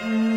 Mm-hmm.